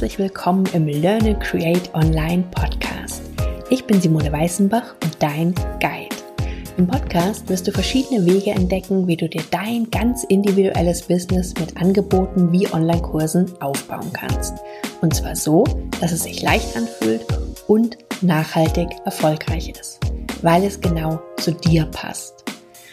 herzlich willkommen im Learn and Create Online Podcast. Ich bin Simone Weißenbach und dein Guide. Im Podcast wirst du verschiedene Wege entdecken, wie du dir dein ganz individuelles Business mit Angeboten wie Online-Kursen aufbauen kannst. Und zwar so, dass es sich leicht anfühlt und nachhaltig erfolgreich ist, weil es genau zu dir passt.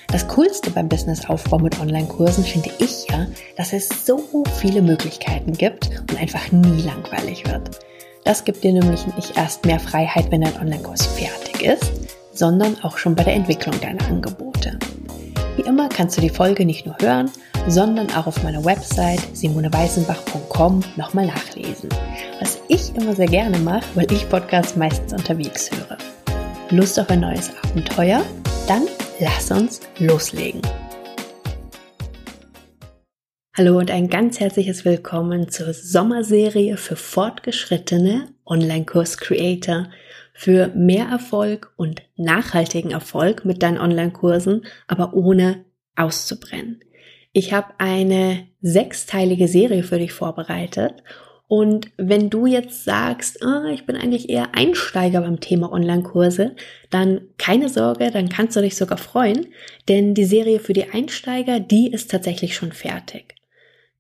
Das Coolste beim Businessaufbau mit Online-Kursen finde ich ja, dass es so viele Möglichkeiten gibt und einfach nie langweilig wird. Das gibt dir nämlich nicht erst mehr Freiheit, wenn dein Online-Kurs fertig ist, sondern auch schon bei der Entwicklung deiner Angebote. Wie immer kannst du die Folge nicht nur hören, sondern auch auf meiner Website simoneweißenbach.com nochmal nachlesen. Was ich immer sehr gerne mache, weil ich Podcasts meistens unterwegs höre. Lust auf ein neues Abenteuer? Dann lass uns loslegen. Hallo und ein ganz herzliches Willkommen zur Sommerserie für fortgeschrittene Online-Kurs-Creator für mehr Erfolg und nachhaltigen Erfolg mit deinen Online-Kursen, aber ohne auszubrennen. Ich habe eine sechsteilige Serie für dich vorbereitet und wenn du jetzt sagst, oh, ich bin eigentlich eher Einsteiger beim Thema Online-Kurse, dann keine Sorge, dann kannst du dich sogar freuen, denn die Serie für die Einsteiger, die ist tatsächlich schon fertig.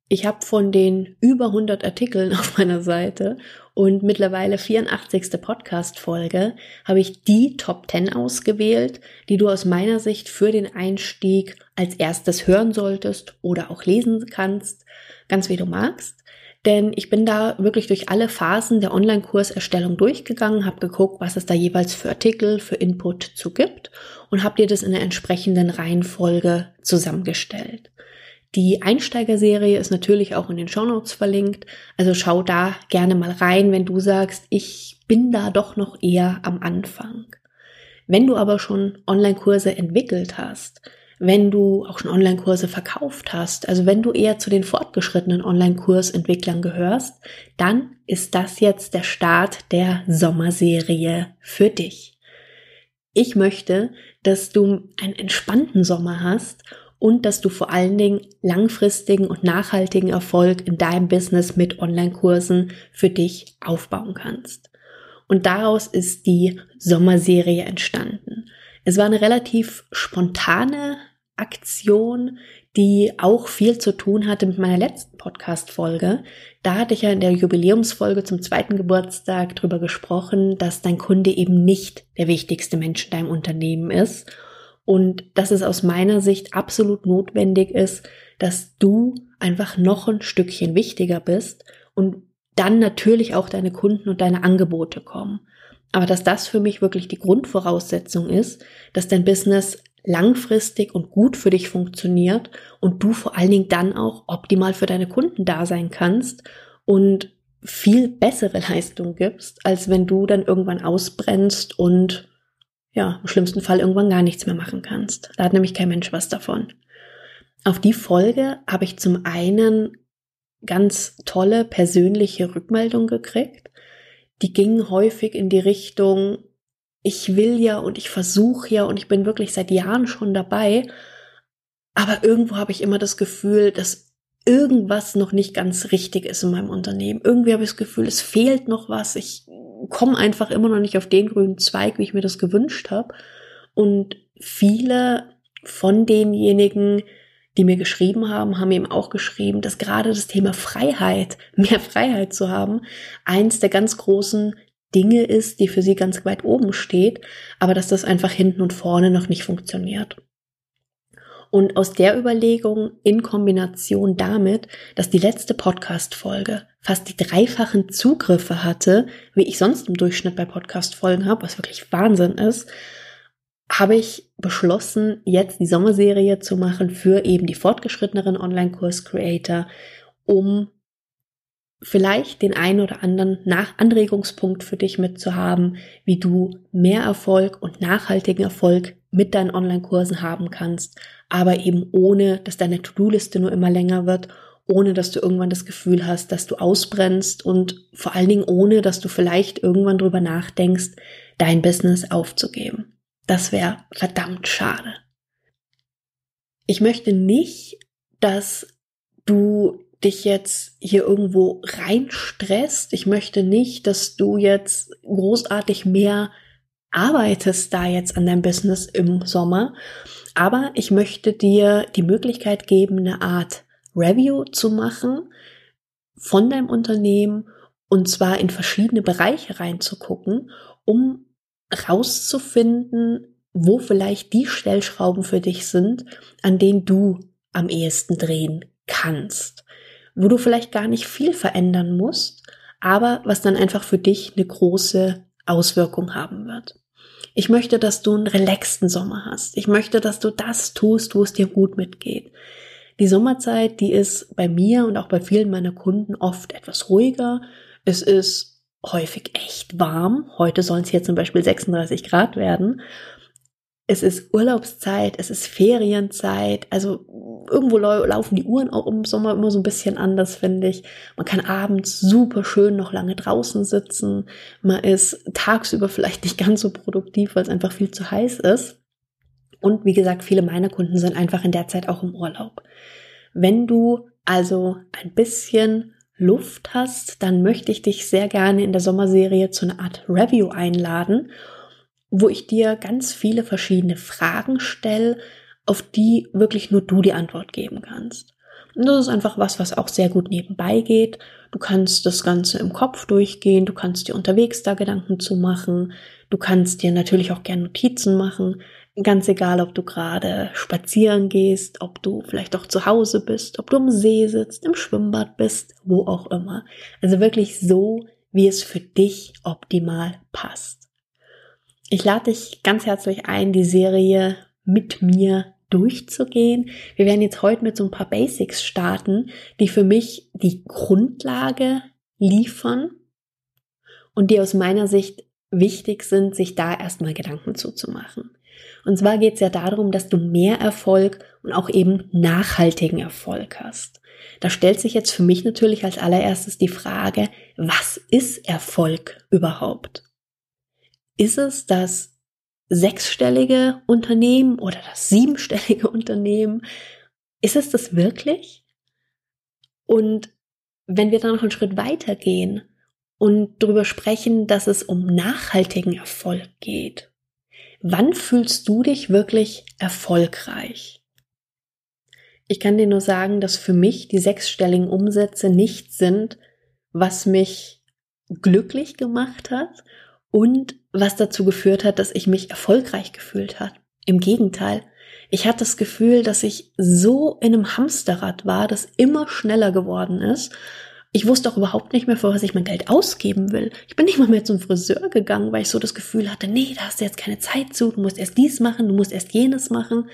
Ich habe von den über 100 Artikeln auf meiner Seite und mittlerweile 84. Podcast-Folge habe ich die Top 10 ausgewählt, die du aus meiner Sicht für den Einstieg als erstes hören solltest oder auch lesen kannst, ganz wie du magst. Denn ich bin da wirklich durch alle Phasen der Online-Kurserstellung durchgegangen, habe geguckt, was es da jeweils für Artikel, für Input zu gibt und habe dir das in der entsprechenden Reihenfolge zusammengestellt. Die Einsteigerserie ist natürlich auch in den Shownotes verlinkt, also schau da gerne mal rein, wenn du sagst, ich bin da doch noch eher am Anfang. Wenn du aber schon Online-Kurse entwickelt hast, wenn du auch schon Online-Kurse verkauft hast, also wenn du eher zu den fortgeschrittenen Online-Kursentwicklern gehörst, dann ist das jetzt der Start der Sommerserie für dich. Ich möchte, dass du einen entspannten Sommer hast und dass du vor allen Dingen langfristigen und nachhaltigen Erfolg in deinem Business mit Online-Kursen für dich aufbauen kannst. Und daraus ist die Sommerserie entstanden. Es war eine relativ spontane Aktion, die auch viel zu tun hatte mit meiner letzten Podcast-Folge. Da hatte ich ja in der Jubiläumsfolge zum zweiten Geburtstag drüber gesprochen, dass dein Kunde eben nicht der wichtigste Mensch in deinem Unternehmen ist und dass es aus meiner Sicht absolut notwendig ist, dass du einfach noch ein Stückchen wichtiger bist und dann natürlich auch deine Kunden und deine Angebote kommen. Aber dass das für mich wirklich die Grundvoraussetzung ist, dass dein Business langfristig und gut für dich funktioniert und du vor allen Dingen dann auch optimal für deine Kunden da sein kannst und viel bessere Leistung gibst, als wenn du dann irgendwann ausbrennst und ja, im schlimmsten Fall irgendwann gar nichts mehr machen kannst. Da hat nämlich kein Mensch was davon. Auf die Folge habe ich zum einen ganz tolle persönliche Rückmeldungen gekriegt die gingen häufig in die Richtung, ich will ja und ich versuche ja und ich bin wirklich seit Jahren schon dabei, aber irgendwo habe ich immer das Gefühl, dass irgendwas noch nicht ganz richtig ist in meinem Unternehmen. Irgendwie habe ich das Gefühl, es fehlt noch was. Ich komme einfach immer noch nicht auf den grünen Zweig, wie ich mir das gewünscht habe. Und viele von denjenigen, die mir geschrieben haben, haben eben auch geschrieben, dass gerade das Thema Freiheit, mehr Freiheit zu haben, eins der ganz großen Dinge ist, die für sie ganz weit oben steht, aber dass das einfach hinten und vorne noch nicht funktioniert. Und aus der Überlegung in Kombination damit, dass die letzte Podcast-Folge fast die dreifachen Zugriffe hatte, wie ich sonst im Durchschnitt bei Podcast-Folgen habe, was wirklich Wahnsinn ist, habe ich beschlossen, jetzt die Sommerserie zu machen für eben die fortgeschritteneren Online-Kurs-Creator, um vielleicht den einen oder anderen Nach Anregungspunkt für dich mitzuhaben, wie du mehr Erfolg und nachhaltigen Erfolg mit deinen Online-Kursen haben kannst, aber eben ohne, dass deine To-Do-Liste nur immer länger wird, ohne dass du irgendwann das Gefühl hast, dass du ausbrennst und vor allen Dingen ohne, dass du vielleicht irgendwann drüber nachdenkst, dein Business aufzugeben. Das wäre verdammt schade. Ich möchte nicht, dass du dich jetzt hier irgendwo reinstresst. Ich möchte nicht, dass du jetzt großartig mehr arbeitest da jetzt an deinem Business im Sommer. Aber ich möchte dir die Möglichkeit geben, eine Art Review zu machen von deinem Unternehmen und zwar in verschiedene Bereiche reinzugucken, um rauszufinden, wo vielleicht die Stellschrauben für dich sind, an denen du am ehesten drehen kannst, wo du vielleicht gar nicht viel verändern musst, aber was dann einfach für dich eine große Auswirkung haben wird. Ich möchte, dass du einen relaxten Sommer hast. Ich möchte, dass du das tust, wo es dir gut mitgeht. Die Sommerzeit, die ist bei mir und auch bei vielen meiner Kunden oft etwas ruhiger. Es ist häufig echt warm. Heute sollen es hier zum Beispiel 36 Grad werden es ist Urlaubszeit, es ist Ferienzeit, also irgendwo laufen die Uhren auch im Sommer immer so ein bisschen anders, finde ich. Man kann abends super schön noch lange draußen sitzen. Man ist tagsüber vielleicht nicht ganz so produktiv, weil es einfach viel zu heiß ist. Und wie gesagt, viele meiner Kunden sind einfach in der Zeit auch im Urlaub. Wenn du also ein bisschen Luft hast, dann möchte ich dich sehr gerne in der Sommerserie zu einer Art Review einladen wo ich dir ganz viele verschiedene Fragen stelle, auf die wirklich nur du die Antwort geben kannst. Und das ist einfach was, was auch sehr gut nebenbei geht. Du kannst das Ganze im Kopf durchgehen, du kannst dir unterwegs da Gedanken zu machen, du kannst dir natürlich auch gerne Notizen machen, ganz egal, ob du gerade spazieren gehst, ob du vielleicht auch zu Hause bist, ob du am See sitzt, im Schwimmbad bist, wo auch immer. Also wirklich so, wie es für dich optimal passt. Ich lade dich ganz herzlich ein, die Serie mit mir durchzugehen. Wir werden jetzt heute mit so ein paar Basics starten, die für mich die Grundlage liefern und die aus meiner Sicht wichtig sind, sich da erstmal Gedanken zuzumachen. Und zwar geht es ja darum, dass du mehr Erfolg und auch eben nachhaltigen Erfolg hast. Da stellt sich jetzt für mich natürlich als allererstes die Frage, was ist Erfolg überhaupt? Ist es das sechsstellige Unternehmen oder das siebenstellige Unternehmen? Ist es das wirklich? Und wenn wir dann noch einen Schritt weiter gehen und darüber sprechen, dass es um nachhaltigen Erfolg geht, wann fühlst du dich wirklich erfolgreich? Ich kann dir nur sagen, dass für mich die sechsstelligen Umsätze nichts sind, was mich glücklich gemacht hat und was dazu geführt hat, dass ich mich erfolgreich gefühlt hat. Im Gegenteil, ich hatte das Gefühl, dass ich so in einem Hamsterrad war, das immer schneller geworden ist. Ich wusste auch überhaupt nicht mehr, für was ich mein Geld ausgeben will. Ich bin nicht mal mehr zum Friseur gegangen, weil ich so das Gefühl hatte, nee, da hast du jetzt keine Zeit zu, du musst erst dies machen, du musst erst jenes machen.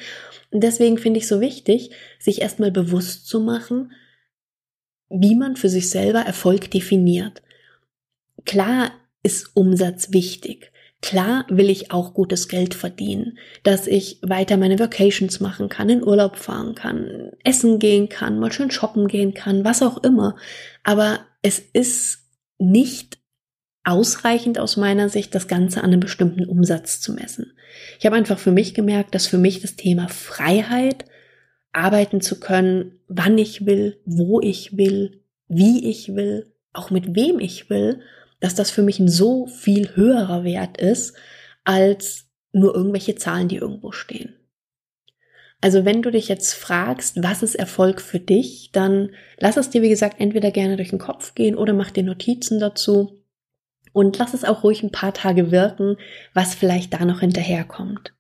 Und deswegen finde ich so wichtig, sich erstmal bewusst zu machen, wie man für sich selber Erfolg definiert. Klar ist Umsatz wichtig. Klar will ich auch gutes Geld verdienen, dass ich weiter meine Vacations machen kann, in Urlaub fahren kann, essen gehen kann, mal schön shoppen gehen kann, was auch immer. Aber es ist nicht ausreichend aus meiner Sicht, das Ganze an einem bestimmten Umsatz zu messen. Ich habe einfach für mich gemerkt, dass für mich das Thema Freiheit, arbeiten zu können, wann ich will, wo ich will, wie ich will, auch mit wem ich will, dass das für mich ein so viel höherer Wert ist als nur irgendwelche Zahlen, die irgendwo stehen. Also wenn du dich jetzt fragst, was ist Erfolg für dich, dann lass es dir, wie gesagt, entweder gerne durch den Kopf gehen oder mach dir Notizen dazu und lass es auch ruhig ein paar Tage wirken, was vielleicht da noch hinterherkommt.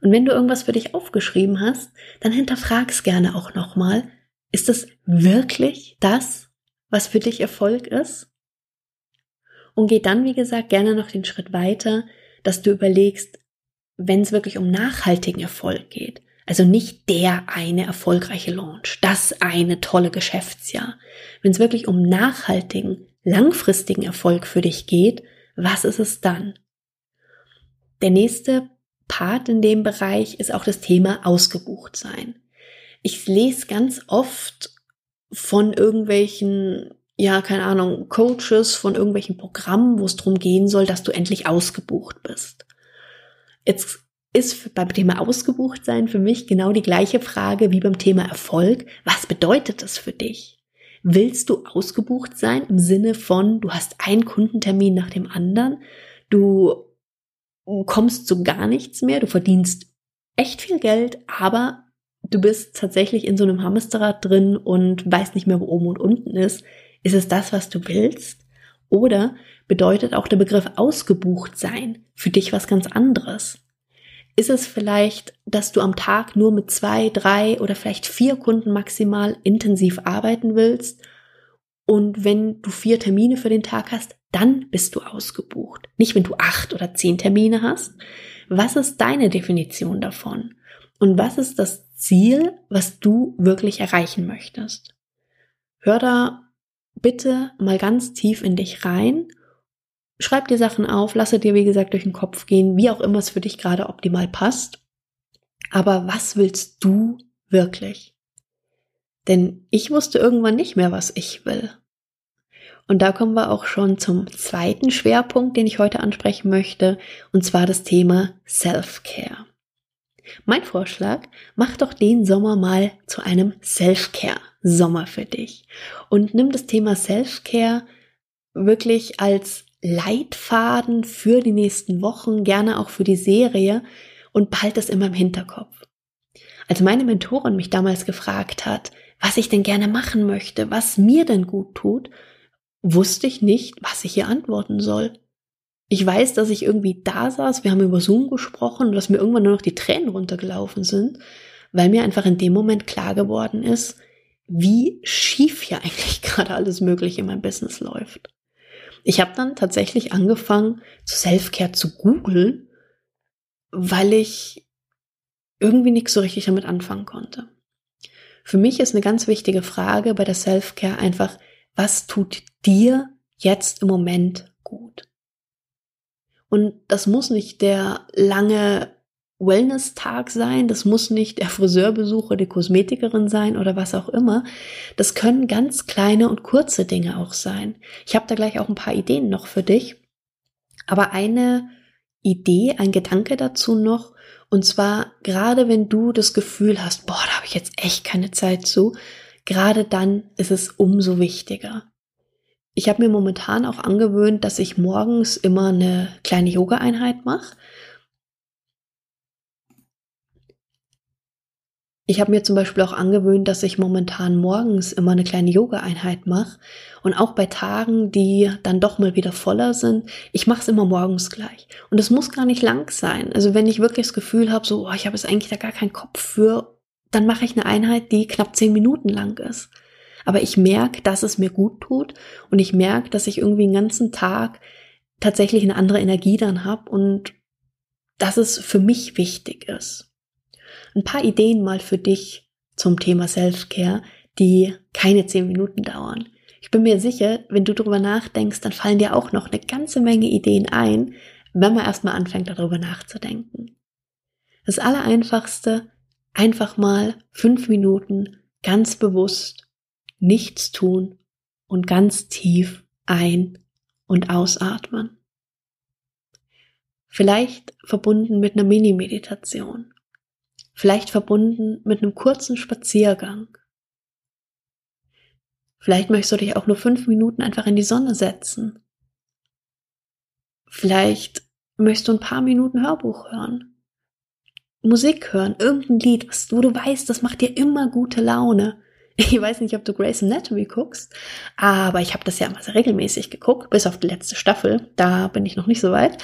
Und wenn du irgendwas für dich aufgeschrieben hast, dann hinterfrag's gerne auch nochmal, ist es wirklich das, was für dich Erfolg ist? Und geh dann, wie gesagt, gerne noch den Schritt weiter, dass du überlegst, wenn es wirklich um nachhaltigen Erfolg geht, also nicht der eine erfolgreiche Launch, das eine tolle Geschäftsjahr. Wenn es wirklich um nachhaltigen, langfristigen Erfolg für dich geht, was ist es dann? Der nächste Part in dem Bereich ist auch das Thema ausgebucht sein. Ich lese ganz oft von irgendwelchen ja, keine Ahnung, Coaches von irgendwelchen Programmen, wo es darum gehen soll, dass du endlich ausgebucht bist. Jetzt ist beim Thema ausgebucht sein für mich genau die gleiche Frage wie beim Thema Erfolg. Was bedeutet das für dich? Willst du ausgebucht sein im Sinne von, du hast einen Kundentermin nach dem anderen, du kommst zu gar nichts mehr, du verdienst echt viel Geld, aber du bist tatsächlich in so einem Hamsterrad drin und weißt nicht mehr, wo oben und unten ist. Ist es das, was du willst? Oder bedeutet auch der Begriff ausgebucht sein für dich was ganz anderes? Ist es vielleicht, dass du am Tag nur mit zwei, drei oder vielleicht vier Kunden maximal intensiv arbeiten willst? Und wenn du vier Termine für den Tag hast, dann bist du ausgebucht. Nicht, wenn du acht oder zehn Termine hast. Was ist deine Definition davon? Und was ist das Ziel, was du wirklich erreichen möchtest? Hör da bitte mal ganz tief in dich rein. Schreib dir Sachen auf, lasse dir, wie gesagt, durch den Kopf gehen, wie auch immer es für dich gerade optimal passt. Aber was willst du wirklich? Denn ich wusste irgendwann nicht mehr, was ich will. Und da kommen wir auch schon zum zweiten Schwerpunkt, den ich heute ansprechen möchte, und zwar das Thema Self-Care. Mein Vorschlag, mach doch den Sommer mal zu einem Self-Care-Sommer für dich und nimm das Thema Self-Care wirklich als Leitfaden für die nächsten Wochen, gerne auch für die Serie und behalt das immer im Hinterkopf. Als meine Mentorin mich damals gefragt hat, was ich denn gerne machen möchte, was mir denn gut tut, wusste ich nicht, was ich ihr antworten soll. Ich weiß, dass ich irgendwie da saß, wir haben über Zoom gesprochen und dass mir irgendwann nur noch die Tränen runtergelaufen sind, weil mir einfach in dem Moment klar geworden ist, wie schief hier eigentlich gerade alles Mögliche in meinem Business läuft. Ich habe dann tatsächlich angefangen, zu Selfcare zu googeln, weil ich irgendwie nichts so richtig damit anfangen konnte. Für mich ist eine ganz wichtige Frage bei der Selfcare einfach, was tut dir jetzt im Moment gut? Und das muss nicht der lange Wellness-Tag sein, das muss nicht der Friseurbesuch oder die Kosmetikerin sein oder was auch immer. Das können ganz kleine und kurze Dinge auch sein. Ich habe da gleich auch ein paar Ideen noch für dich. Aber eine Idee, ein Gedanke dazu noch, und zwar gerade wenn du das Gefühl hast, boah, da habe ich jetzt echt keine Zeit zu, gerade dann ist es umso wichtiger. Ich habe mir momentan auch angewöhnt, dass ich morgens immer eine kleine Yoga-Einheit mache. Ich habe mir zum Beispiel auch angewöhnt, dass ich momentan morgens immer eine kleine Yoga-Einheit mache. Und auch bei Tagen, die dann doch mal wieder voller sind, ich mache es immer morgens gleich. Und es muss gar nicht lang sein. Also wenn ich wirklich das Gefühl habe, so, oh, ich habe jetzt eigentlich da gar keinen Kopf für, dann mache ich eine Einheit, die knapp zehn Minuten lang ist. Aber ich merke, dass es mir gut tut und ich merke, dass ich irgendwie den ganzen Tag tatsächlich eine andere Energie dann habe und dass es für mich wichtig ist. Ein paar Ideen mal für dich zum Thema Self-Care, die keine zehn Minuten dauern. Ich bin mir sicher, wenn du darüber nachdenkst, dann fallen dir auch noch eine ganze Menge Ideen ein, wenn man erstmal anfängt, darüber nachzudenken. Das Allereinfachste, einfach mal fünf Minuten ganz bewusst nichts tun und ganz tief ein- und ausatmen. Vielleicht verbunden mit einer Mini-Meditation. Vielleicht verbunden mit einem kurzen Spaziergang. Vielleicht möchtest du dich auch nur fünf Minuten einfach in die Sonne setzen. Vielleicht möchtest du ein paar Minuten Hörbuch hören. Musik hören, irgendein Lied, wo du weißt, das macht dir immer gute Laune. Ich weiß nicht, ob du Grey's Anatomy guckst, aber ich habe das ja immer sehr regelmäßig geguckt, bis auf die letzte Staffel. Da bin ich noch nicht so weit.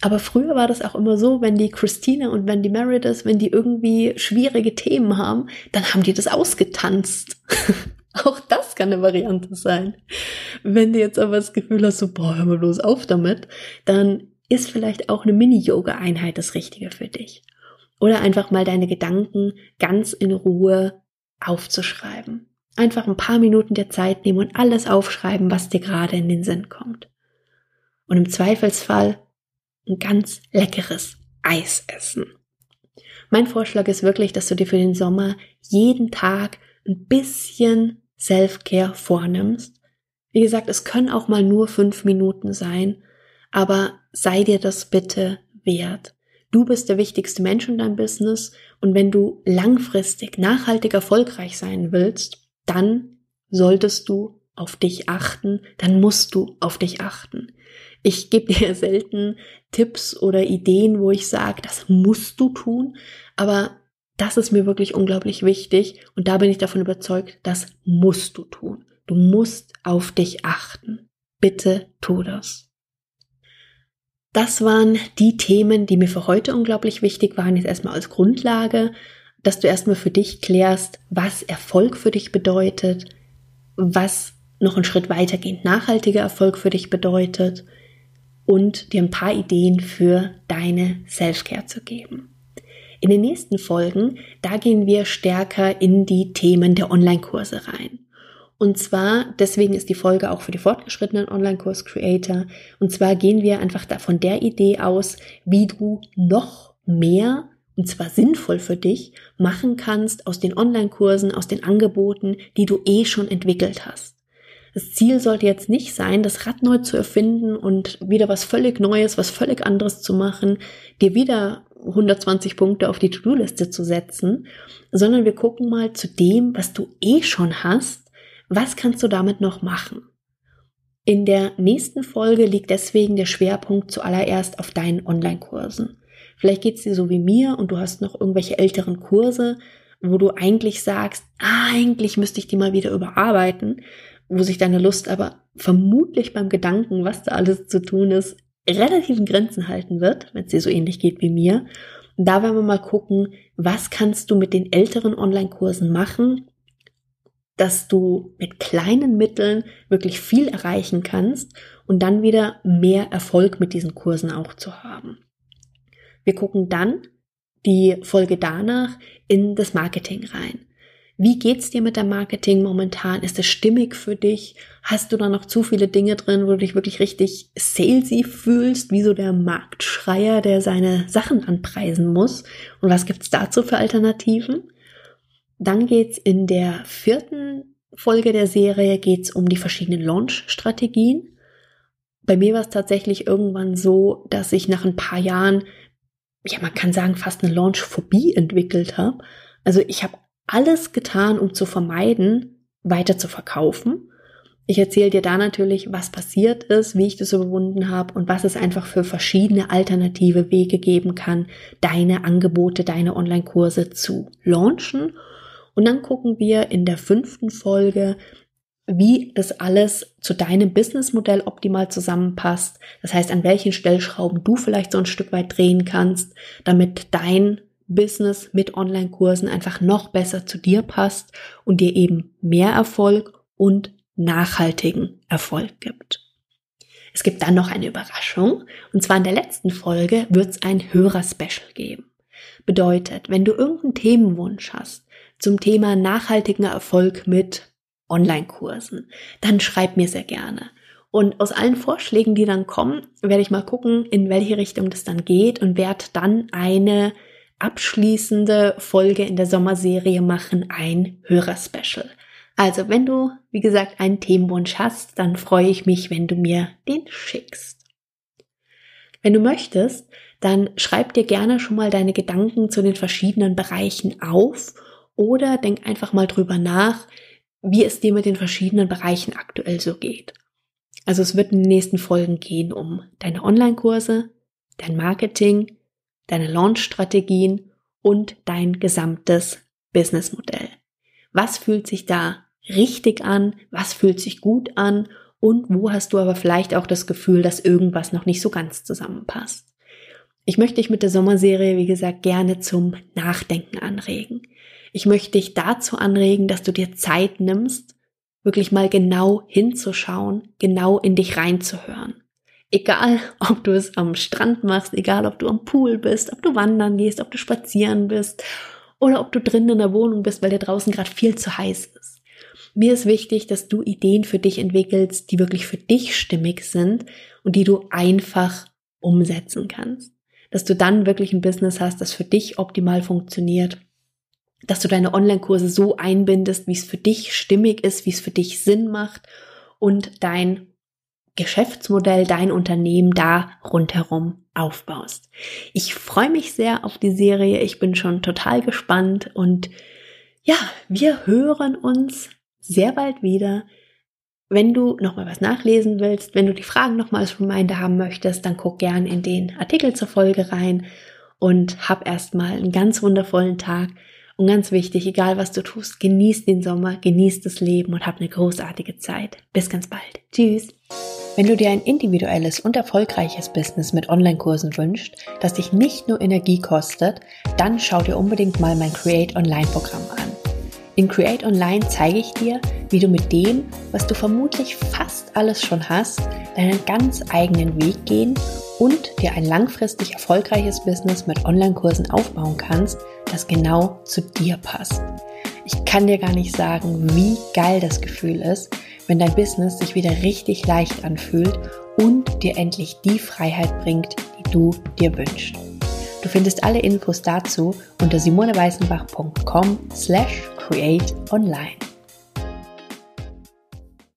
Aber früher war das auch immer so, wenn die Christine und wenn die Meredith, wenn die irgendwie schwierige Themen haben, dann haben die das ausgetanzt. auch das kann eine Variante sein. Wenn du jetzt aber das Gefühl hast, so, boah, hör mal bloß auf damit, dann ist vielleicht auch eine Mini-Yoga-Einheit das Richtige für dich. Oder einfach mal deine Gedanken ganz in Ruhe aufzuschreiben. Einfach ein paar Minuten der Zeit nehmen und alles aufschreiben, was dir gerade in den Sinn kommt. Und im Zweifelsfall ein ganz leckeres Eis essen. Mein Vorschlag ist wirklich, dass du dir für den Sommer jeden Tag ein bisschen Self-Care vornimmst. Wie gesagt, es können auch mal nur fünf Minuten sein, aber sei dir das bitte wert. Du bist der wichtigste Mensch in deinem Business und wenn du langfristig, nachhaltig erfolgreich sein willst, dann solltest du auf dich achten, dann musst du auf dich achten. Ich gebe dir selten Tipps oder Ideen, wo ich sage, das musst du tun, aber das ist mir wirklich unglaublich wichtig und da bin ich davon überzeugt, das musst du tun. Du musst auf dich achten. Bitte tu das. Das waren die Themen, die mir für heute unglaublich wichtig waren, jetzt erstmal als Grundlage, dass du erstmal für dich klärst, was Erfolg für dich bedeutet, was noch einen Schritt weitergehend nachhaltiger Erfolg für dich bedeutet und dir ein paar Ideen für deine Selfcare zu geben. In den nächsten Folgen, da gehen wir stärker in die Themen der Online-Kurse rein. Und zwar, deswegen ist die Folge auch für die fortgeschrittenen Online-Kurs-Creator. Und zwar gehen wir einfach da von der Idee aus, wie du noch mehr, und zwar sinnvoll für dich, machen kannst aus den Online-Kursen, aus den Angeboten, die du eh schon entwickelt hast. Das Ziel sollte jetzt nicht sein, das Rad neu zu erfinden und wieder was völlig Neues, was völlig anderes zu machen, dir wieder 120 Punkte auf die To-Do-Liste zu setzen, sondern wir gucken mal zu dem, was du eh schon hast, was kannst du damit noch machen? In der nächsten Folge liegt deswegen der Schwerpunkt zuallererst auf deinen Online-Kursen. Vielleicht geht es dir so wie mir und du hast noch irgendwelche älteren Kurse, wo du eigentlich sagst, ah, eigentlich müsste ich die mal wieder überarbeiten, wo sich deine Lust aber vermutlich beim Gedanken, was da alles zu tun ist, relativen Grenzen halten wird, wenn es dir so ähnlich geht wie mir. da werden wir mal gucken, was kannst du mit den älteren Online-Kursen machen, dass du mit kleinen Mitteln wirklich viel erreichen kannst und dann wieder mehr Erfolg mit diesen Kursen auch zu haben. Wir gucken dann die Folge danach in das Marketing rein. Wie geht's dir mit der Marketing momentan? Ist es stimmig für dich? Hast du da noch zu viele Dinge drin, wo du dich wirklich richtig salesy fühlst, wie so der Marktschreier, der seine Sachen anpreisen muss? Und was gibt's dazu für Alternativen? Dann geht's in der vierten Folge der Serie geht's um die verschiedenen Launch-Strategien. Bei mir war es tatsächlich irgendwann so, dass ich nach ein paar Jahren, ja, man kann sagen, fast eine Launch-Phobie entwickelt habe. Also ich habe alles getan, um zu vermeiden, weiter zu verkaufen. Ich erzähle dir da natürlich, was passiert ist, wie ich das überwunden habe und was es einfach für verschiedene alternative Wege geben kann, deine Angebote, deine Online-Kurse zu launchen. Und dann gucken wir in der fünften Folge, wie das alles zu deinem Businessmodell optimal zusammenpasst. Das heißt, an welchen Stellschrauben du vielleicht so ein Stück weit drehen kannst, damit dein Business mit Online-Kursen einfach noch besser zu dir passt und dir eben mehr Erfolg und nachhaltigen Erfolg gibt. Es gibt dann noch eine Überraschung und zwar in der letzten Folge wird es ein Hörer-Special geben. Bedeutet, wenn du irgendeinen Themenwunsch hast zum Thema nachhaltigen Erfolg mit Online-Kursen, dann schreib mir sehr gerne. Und aus allen Vorschlägen, die dann kommen, werde ich mal gucken, in welche Richtung das dann geht und werde dann eine abschließende Folge in der Sommerserie machen, ein Hörerspecial. Also, wenn du, wie gesagt, einen Themenwunsch hast, dann freue ich mich, wenn du mir den schickst. Wenn du möchtest, dann schreib dir gerne schon mal deine Gedanken zu den verschiedenen Bereichen auf oder denk einfach mal drüber nach, wie es dir mit den verschiedenen Bereichen aktuell so geht. Also es wird in den nächsten Folgen gehen um deine Online-Kurse, dein Marketing, deine Launch-Strategien und dein gesamtes Businessmodell. Was fühlt sich da richtig an? Was fühlt sich gut an? Und wo hast du aber vielleicht auch das Gefühl, dass irgendwas noch nicht so ganz zusammenpasst? Ich möchte dich mit der Sommerserie, wie gesagt, gerne zum Nachdenken anregen. Ich möchte dich dazu anregen, dass du dir Zeit nimmst, wirklich mal genau hinzuschauen, genau in dich reinzuhören. Egal, ob du es am Strand machst, egal, ob du am Pool bist, ob du wandern gehst, ob du spazieren bist oder ob du drinnen in der Wohnung bist, weil dir draußen gerade viel zu heiß ist. Mir ist wichtig, dass du Ideen für dich entwickelst, die wirklich für dich stimmig sind und die du einfach umsetzen kannst. Dass du dann wirklich ein Business hast, das für dich optimal funktioniert. Dass du deine Online-Kurse so einbindest, wie es für dich stimmig ist, wie es für dich Sinn macht und dein Geschäftsmodell, dein Unternehmen da rundherum aufbaust. Ich freue mich sehr auf die Serie. Ich bin schon total gespannt und ja, wir hören uns sehr bald wieder. Wenn du nochmal was nachlesen willst, wenn du die Fragen nochmal als Reminder haben möchtest, dann guck gern in den Artikel zur Folge rein und hab erstmal einen ganz wundervollen Tag. Und ganz wichtig, egal was du tust, genieß den Sommer, genieß das Leben und hab eine großartige Zeit. Bis ganz bald. Tschüss. Wenn du dir ein individuelles und erfolgreiches Business mit Online-Kursen wünschst, das dich nicht nur Energie kostet, dann schau dir unbedingt mal mein Create Online-Programm an. In Create Online zeige ich dir, wie du mit dem, was du vermutlich fast alles schon hast, deinen ganz eigenen Weg gehen und dir ein langfristig erfolgreiches Business mit Online-Kursen aufbauen kannst, das genau zu dir passt. Ich kann dir gar nicht sagen, wie geil das Gefühl ist, wenn dein Business sich wieder richtig leicht anfühlt und dir endlich die Freiheit bringt, die du dir wünschst. Du findest alle Infos dazu unter simoneweißenbach.com slash create online.